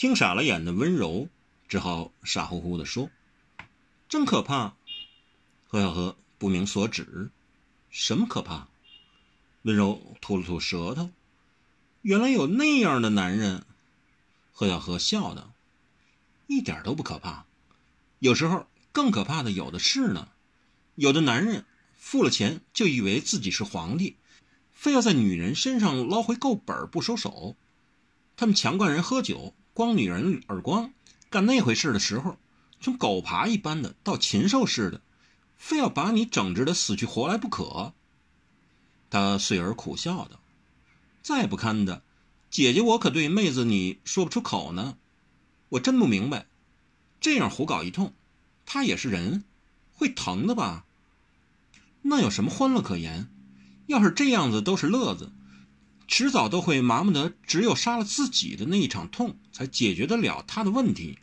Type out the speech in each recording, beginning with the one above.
听傻了眼的温柔只好傻乎乎地说：“真可怕。”何小何不明所指，什么可怕？温柔吐了吐舌头，原来有那样的男人。何小荷笑道：“一点都不可怕，有时候更可怕的有的是呢。有的男人付了钱就以为自己是皇帝，非要在女人身上捞回够本不收手。他们强灌人喝酒，光女人耳光，干那回事的时候，从狗爬一般的到禽兽似的，非要把你整治的死去活来不可。”他遂而苦笑道：“再不堪的，姐姐我可对妹子你说不出口呢。我真不明白，这样胡搞一通，他也是人，会疼的吧？那有什么欢乐可言？要是这样子都是乐子，迟早都会麻木的，只有杀了自己的那一场痛，才解决得了他的问题。”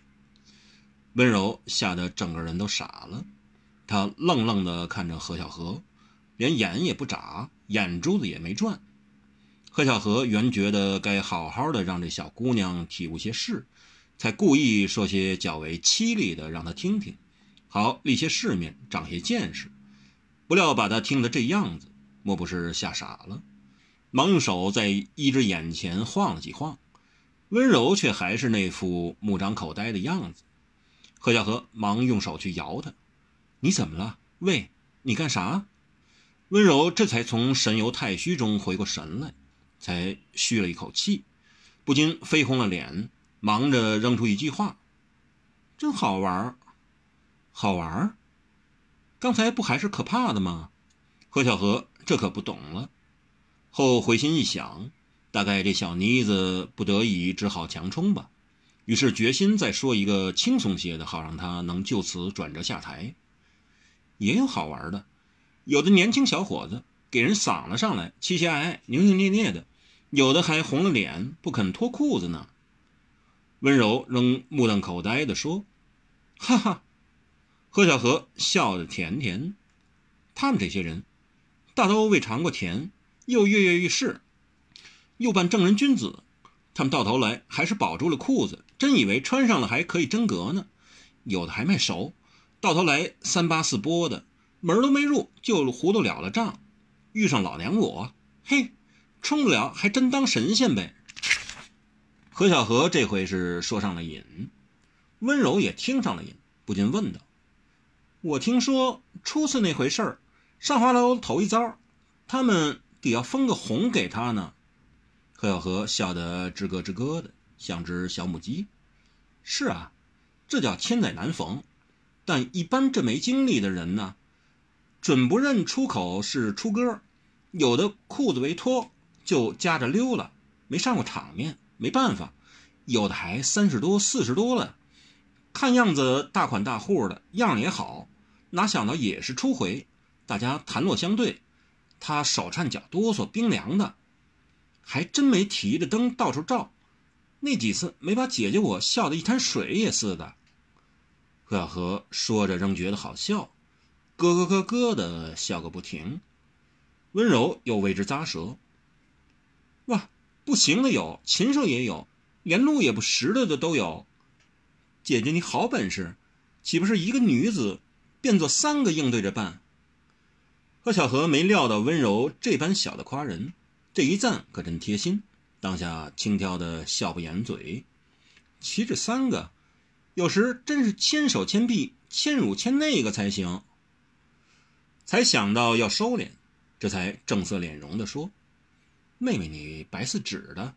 温柔吓得整个人都傻了，他愣愣地看着何小荷，连眼也不眨。眼珠子也没转，何小荷原觉得该好好的让这小姑娘体悟些事，才故意说些较为凄厉的让她听听，好历些世面，长些见识。不料把她听得这样子，莫不是吓傻了？忙用手在一只眼前晃了几晃，温柔却还是那副目张口呆的样子。何小荷忙用手去摇他：“你怎么了？喂，你干啥？”温柔这才从神游太虚中回过神来，才吁了一口气，不禁绯红了脸，忙着扔出一句话：“真好玩好玩刚才不还是可怕的吗？”何小荷这可不懂了，后回心一想，大概这小妮子不得已只好强冲吧，于是决心再说一个轻松些的，好让他能就此转折下台。也有好玩的。有的年轻小伙子给人搡了上来，期期爱爱，扭扭捏捏的；有的还红了脸，不肯脱裤子呢。温柔仍目瞪口呆地说：“哈哈。”何小荷笑得甜甜。他们这些人，大都未尝过甜，又跃跃欲试，又扮正人君子。他们到头来还是保住了裤子，真以为穿上了还可以真格呢。有的还卖熟，到头来三八四拨的。门都没入，就糊涂了了账。遇上老娘我，嘿，冲不了还真当神仙呗。何小荷这回是说上了瘾，温柔也听上了瘾，不禁问道：“我听说初次那回事儿，上花楼头一遭，他们得要封个红给他呢。”何小荷笑得吱咯吱咯的，像只小母鸡。是啊，这叫千载难逢。但一般这没经历的人呢？准不认出口是出歌，有的裤子没脱就夹着溜了，没上过场面，没办法；有的还三十多、四十多了，看样子大款大户的样也好，哪想到也是初回。大家谈落相对，他手颤脚哆嗦，冰凉的，还真没提着灯到处照。那几次没把姐姐我笑得一滩水也似的。何小荷说着，仍觉得好笑。咯咯咯咯的笑个不停，温柔又为之咂舌。哇，不行的有，禽兽也有，连路也不识的的都有。姐姐你好本事，岂不是一个女子变作三个应对着办？何小荷没料到温柔这般小的夸人，这一赞可真贴心，当下轻佻的笑不掩嘴。岂止三个，有时真是千手千臂，千乳千那个才行。才想到要收敛，这才正色脸容的说：“妹妹，你白似纸的，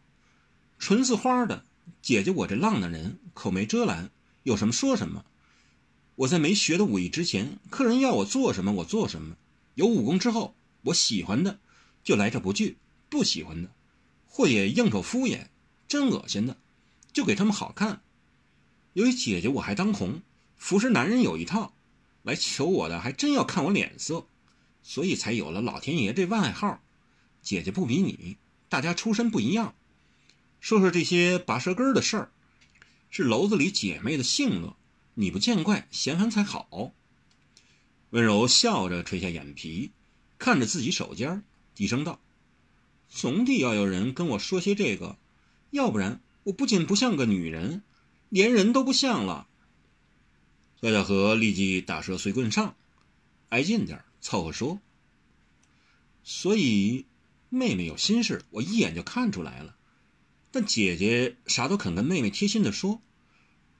纯似花的。姐姐我这浪的人，口没遮拦，有什么说什么。我在没学的武艺之前，客人要我做什么，我做什么；有武功之后，我喜欢的就来者不拒，不喜欢的，或也应酬敷衍，真恶心的，就给他们好看。由于姐姐我还当红，服侍男人有一套。”来求我的还真要看我脸色，所以才有了老天爷这外号。姐姐不比你，大家出身不一样。说说这些拔舌根的事儿，是楼子里姐妹的性乐，你不见怪嫌烦才好。温柔笑着垂下眼皮，看着自己手尖，低声道：“总得要有人跟我说些这个，要不然我不仅不像个女人，连人都不像了。何小河立即打蛇随棍上，挨近点凑合说：“所以妹妹有心事，我一眼就看出来了。但姐姐啥都肯跟妹妹贴心的说，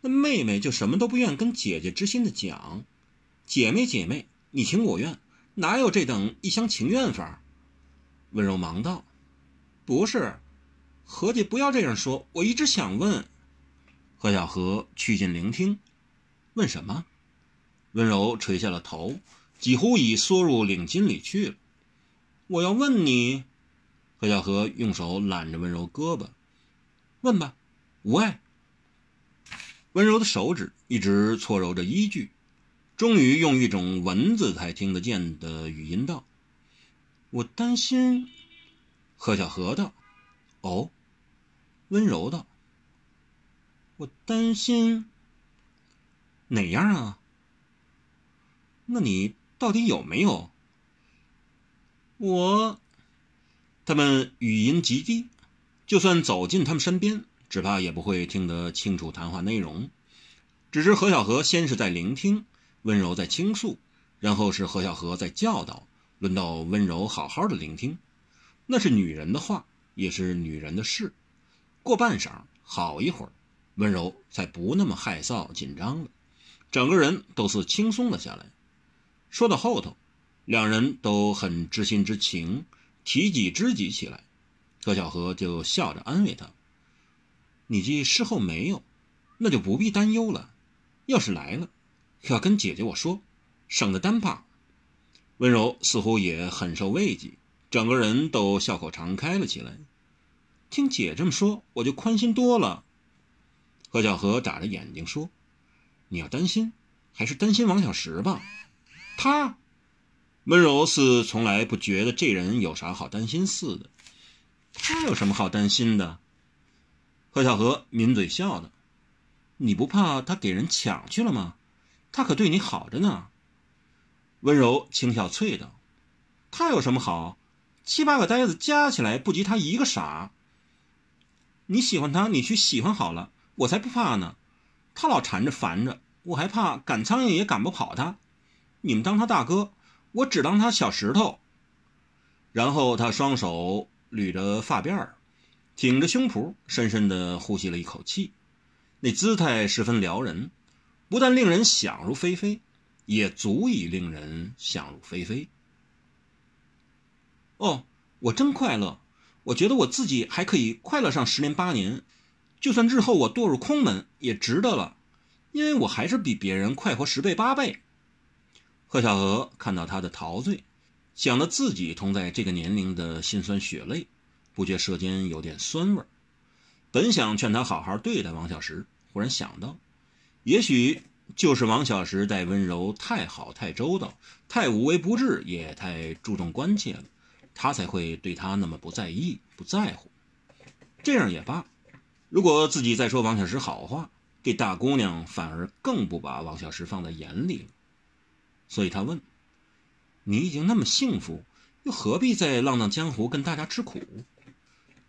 那妹妹就什么都不愿跟姐姐知心的讲。姐妹姐妹，你情我愿，哪有这等一厢情愿法？”温柔忙道：“不是，何姐不要这样说，我一直想问。”何小荷趋近聆听。问什么？温柔垂下了头，几乎已缩入领巾里去了。我要问你，何小荷用手揽着温柔胳膊，问吧，无碍。温柔的手指一直搓揉着依据，终于用一种蚊子才听得见的语音道：“我担心。”何小荷道：“哦。”温柔道：“我担心。”哪样啊？那你到底有没有？我，他们语音极低，就算走进他们身边，只怕也不会听得清楚谈话内容。只知何小荷先是在聆听，温柔在倾诉，然后是何小荷在教导，轮到温柔好好的聆听。那是女人的话，也是女人的事。过半晌，好一会儿，温柔才不那么害臊紧张了。整个人都是轻松了下来。说到后头，两人都很知心之情，提己知己起来。何小荷就笑着安慰他：“你既事后没有，那就不必担忧了。要是来了，要跟姐姐我说，省得单怕。”温柔似乎也很受慰藉，整个人都笑口常开了起来。听姐这么说，我就宽心多了。何小荷眨着眼睛说。你要担心，还是担心王小石吧？他温柔似从来不觉得这人有啥好担心似的。他有什么好担心的？何小荷抿嘴笑道：“你不怕他给人抢去了吗？他可对你好着呢。”温柔轻笑啐道：“他有什么好？七八个呆子加起来不及他一个傻。你喜欢他，你去喜欢好了，我才不怕呢。”他老缠着烦着，我还怕赶苍蝇也赶不跑他。你们当他大哥，我只当他小石头。然后他双手捋着发辫儿，挺着胸脯，深深地呼吸了一口气，那姿态十分撩人，不但令人想入非非，也足以令人想入非非。哦，我真快乐，我觉得我自己还可以快乐上十年八年。就算日后我堕入空门，也值得了，因为我还是比别人快活十倍八倍。贺小娥看到他的陶醉，想到自己同在这个年龄的辛酸血泪，不觉舌尖有点酸味儿本想劝他好好对待王小石，忽然想到，也许就是王小石待温柔太好、太周到、太无微不至，也太注重关切了，他才会对他那么不在意、不在乎。这样也罢。如果自己再说王小石好话，这大姑娘反而更不把王小石放在眼里了。所以她问：“你已经那么幸福，又何必再浪荡江湖，跟大家吃苦？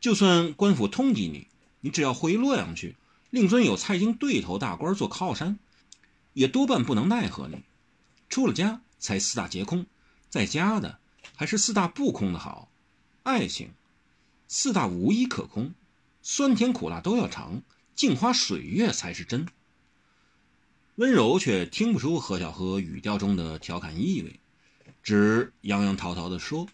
就算官府通缉你，你只要回洛阳去，令尊有蔡京对头大官做靠山，也多半不能奈何你。出了家才四大皆空，在家的还是四大不空的好。爱情，四大无一可空。”酸甜苦辣都要尝，镜花水月才是真。温柔却听不出何小荷语调中的调侃意味，只洋洋滔滔地说：“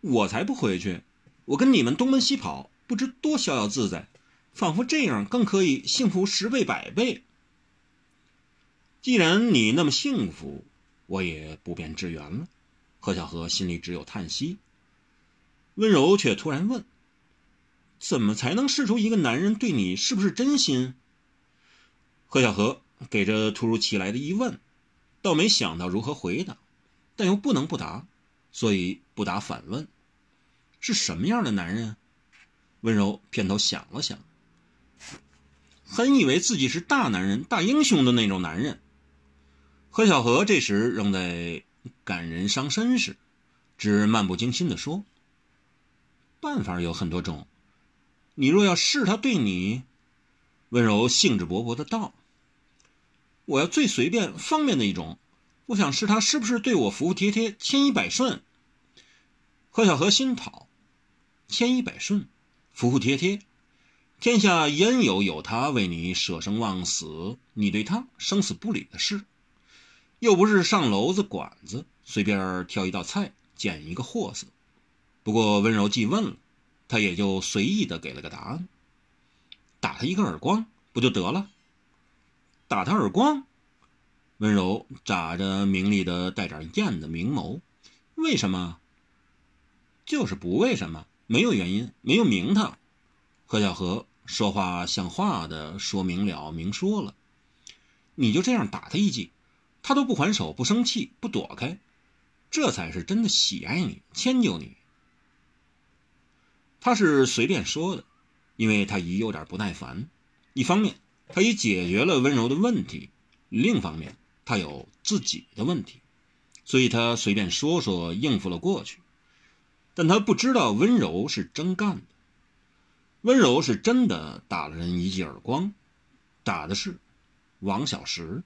我才不回去，我跟你们东奔西跑，不知多逍遥自在，仿佛这样更可以幸福十倍百倍。既然你那么幸福，我也不便支援了。”何小荷心里只有叹息。温柔却突然问。怎么才能试出一个男人对你是不是真心？何小荷给这突如其来的疑问，倒没想到如何回答，但又不能不答，所以不答反问：“是什么样的男人？”温柔偏头想了想，很以为自己是大男人、大英雄的那种男人。何小荷这时仍在感人伤身时，只漫不经心地说：“办法有很多种。”你若要试他对你，温柔兴致勃勃的道：“我要最随便方便的一种，我想试他是不是对我服服帖帖、千依百顺。”何小荷心讨：“千依百顺，服服帖帖，天下焉有有他为你舍生忘死，你对他生死不理的事？又不是上楼子馆子，随便挑一道菜，捡一个货色。不过温柔既问了，他也就随意的给了个答案。”打他一个耳光不就得了？打他耳光，温柔眨着明丽的带点艳的明眸。为什么？就是不为什么，没有原因，没有名堂。何小荷说话像话的说明了，明说了，你就这样打他一记，他都不还手，不生气，不躲开，这才是真的喜爱你，迁就你。他是随便说的。因为他已有点不耐烦，一方面他已解决了温柔的问题，另一方面他有自己的问题，所以他随便说说应付了过去。但他不知道温柔是真干的，温柔是真的打了人一记耳光，打的是王小石。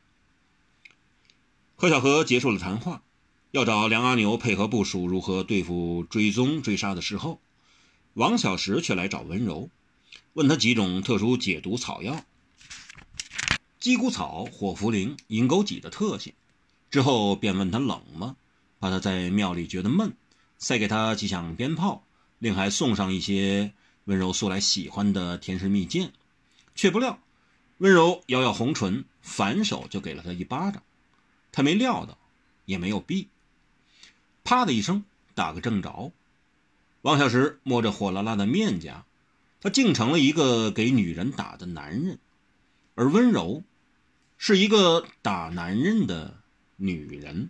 贺小河结束了谈话，要找梁阿牛配合部署如何对付追踪追杀的时候，王小石却来找温柔。问他几种特殊解毒草药，鸡骨草、火茯苓、银钩脊的特性。之后便问他冷吗？怕他在庙里觉得闷，塞给他几响鞭炮，另还送上一些温柔素来喜欢的甜食蜜饯。却不料，温柔咬咬红唇，反手就给了他一巴掌。他没料到，也没有避，啪的一声打个正着。王小石摸着火辣辣的面颊。他竟成了一个给女人打的男人，而温柔，是一个打男人的女人。